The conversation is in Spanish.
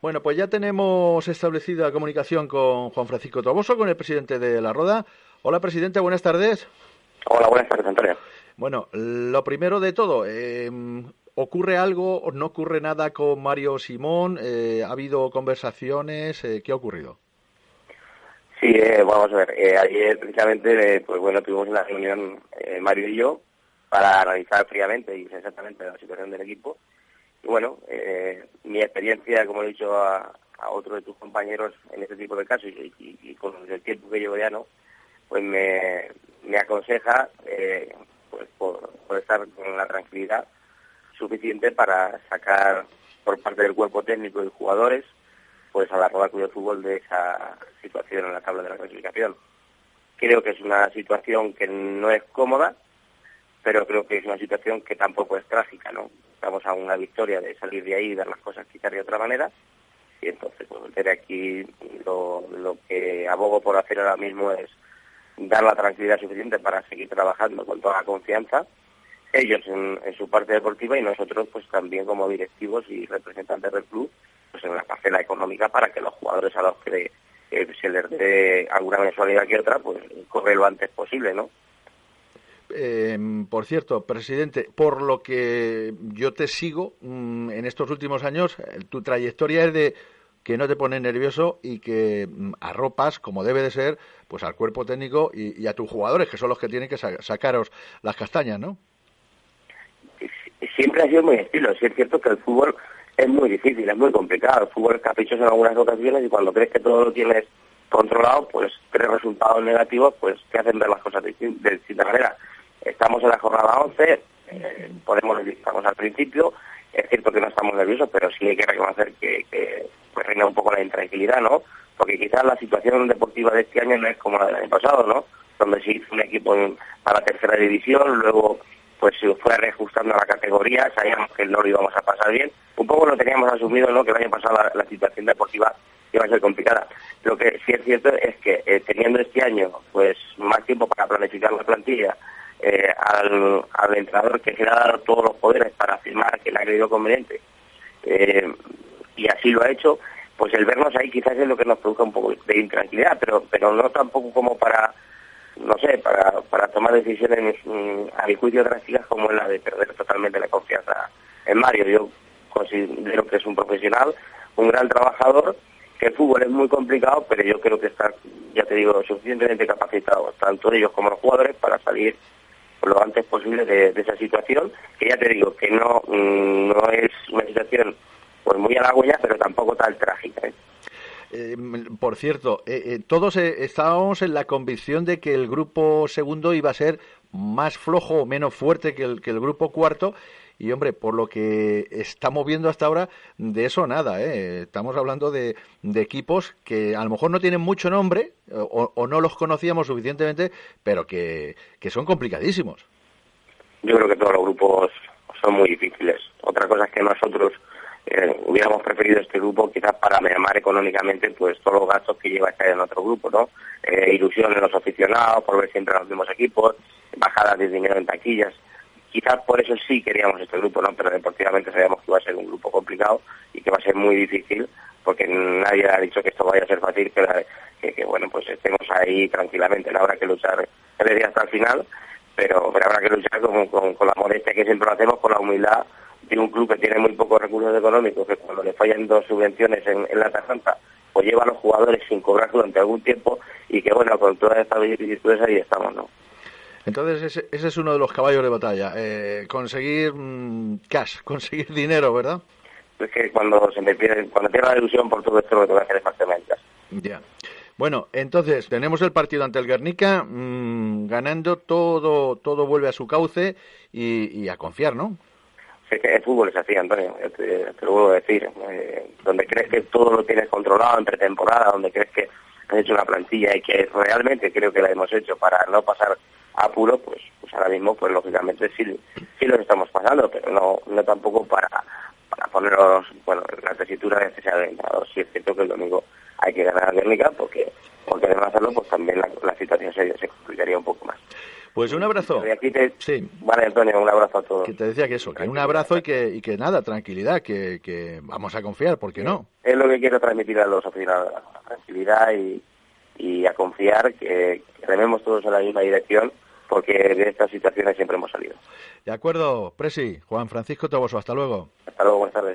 Bueno, pues ya tenemos establecida comunicación con Juan Francisco Toboso, con el presidente de la Roda. Hola, presidente, buenas tardes. Hola, buenas tardes, Antonio. Bueno, lo primero de todo, eh, ¿ocurre algo o no ocurre nada con Mario Simón? Eh, ¿Ha habido conversaciones? Eh, ¿Qué ha ocurrido? Sí, vamos a ver. ayer, precisamente, pues bueno, tuvimos una reunión Mario y yo para analizar fríamente y exactamente la situación del equipo y bueno, eh, mi experiencia, como he dicho a, a otros de tus compañeros en este tipo de casos y, con el tiempo que llevo ya, ¿no? Pues me, aconseja eh, pues por, estar con la tranquilidad suficiente para sacar por parte del cuerpo técnico y jugadores pues a la Roda de Fútbol de esa situación en la tabla de la clasificación. Creo que es una situación que no es cómoda, pero creo que es una situación que tampoco es trágica, ¿no? Estamos a una victoria de salir de ahí y ver las cosas quizás de otra manera, y entonces, pues, desde aquí lo, que abogo por hacer ahora mismo es dar la tranquilidad suficiente para seguir trabajando con toda la confianza, ellos en, su parte deportiva y nosotros, pues también como directivos y representantes del club, pues en la parcela económica para que los jugadores a los que se les dé alguna mensualidad que otra, pues corre lo antes posible, ¿no? Eh, por cierto, presidente, por lo que yo te sigo mm, en estos últimos años, eh, tu trayectoria es de que no te pone nervioso y que mm, arropas, como debe de ser, pues al cuerpo técnico y, a tus jugadores, que son los que tienen que sacaros las castañas, ¿no? Siempre ha sido muy estilo. Sí es cierto que el fútbol es muy difícil, es muy complicado. El fútbol es caprichoso en algunas ocasiones y cuando crees que todo lo tienes controlado, pues tres resultados negativos, pues te hacen ver las cosas de distinta manera. Estamos en la jornada 11, eh, podemos estamos al principio, es cierto que no estamos nerviosos, pero sí hay que reconocer que, pues reina un poco la intranquilidad, ¿no? Porque quizás la situación deportiva de este año no es como la del año pasado, ¿no? Donde se hizo un equipo para la tercera división, luego pues se fue reajustando a la categoría, sabíamos que no lo íbamos a pasar bien. Un poco lo teníamos asumido, ¿no? Que el año pasado la, situación deportiva iba a ser complicada. Lo que sí es cierto es que eh, teniendo este año pues más tiempo para planificar la plantilla, eh, al, al, entrenador que se le ha dado todos los poderes para afirmar que le ha creído conveniente eh, y así lo ha hecho, pues el vernos ahí quizás es lo que nos produce un poco de intranquilidad, pero pero no tampoco como para, no sé, para, para tomar decisiones mm, a mi juicio drásticas como es la de perder totalmente la confianza en Mario. Yo considero que es un profesional, un gran trabajador, que el fútbol es muy complicado, pero yo creo que está, ya te digo, suficientemente capacitado, tanto ellos como los jugadores, para salir lo antes posible de, esa situación, que ya te digo que no, mm, no es una situación pues muy halagüeña, pero tampoco tan trágica. ¿eh? Eh, por cierto, eh, todos estábamos en la convicción de que el grupo segundo iba a ser más flojo o menos fuerte que el, que el grupo cuarto y hombre, por lo que estamos viendo hasta ahora, de eso nada. ¿eh? Estamos hablando de, equipos que a lo mejor no tienen mucho nombre o, no los conocíamos suficientemente, pero que, son complicadísimos. Yo creo que todos los grupos son muy difíciles. Otra cosa es que nosotros eh, hubiéramos preferido este grupo quizás para mermar económicamente pues todos los gastos que lleva estar en otro grupo, ¿no? Eh, ilusión en los aficionados por ver siempre los mismos equipos, bajadas de dinero en taquillas quizás por eso sí queríamos este grupo, ¿no? Pero deportivamente sabíamos que iba a ser un grupo complicado y que va a ser muy difícil porque nadie ha dicho que esto vaya a ser fácil, que, bueno, pues estemos ahí tranquilamente, no habrá que luchar el hasta el final, pero, pero habrá que luchar con, con, la modestia que siempre lo hacemos, con la humildad de un club que tiene muy pocos recursos económicos, que cuando le fallan dos subvenciones en, la Tajanta, pues lleva a los jugadores sin cobrar durante algún tiempo y que bueno, con todas estas vicisitudes ahí estamos, ¿no? Entonces ese, ese, es uno de los caballos de batalla, eh, conseguir mm, cash, conseguir dinero, ¿verdad? Es que cuando se me pierde, cuando pierde la ilusión por todo esto lo que tengo que hacer es. Ya. Bueno, entonces tenemos el partido ante el Guernica, mmm, ganando todo, todo vuelve a su cauce y, y a confiar, ¿no? Sé que el fútbol es así, Antonio, te, lo vuelvo a decir. Eh, donde crees que todo lo tienes controlado en pretemporada, donde crees que has hecho una plantilla y que realmente creo que la hemos hecho para no pasar apuro, pues, pues ahora mismo, pues lógicamente sí, sí los estamos pasando, pero no, no tampoco para, para ponernos bueno, la tesitura necesaria del entrenador. Sí es cierto que el domingo hay que ganar a Guernica porque, porque de no hacerlo, pues también la, situación se, se complicaría un poco más. Pues un abrazo. Aquí sí. Vale, Antonio, un abrazo a todos. Que te decía que eso, que un abrazo y que, y que nada, tranquilidad, que, que vamos a confiar, ¿por qué no? Es lo que quiero transmitir a los aficionados, la tranquilidad y, y a confiar, que rememos todos en la misma dirección porque de estas situaciones siempre hemos salido. De acuerdo, Presi, Juan Francisco Toboso, hasta luego. Hasta luego, buenas tardes.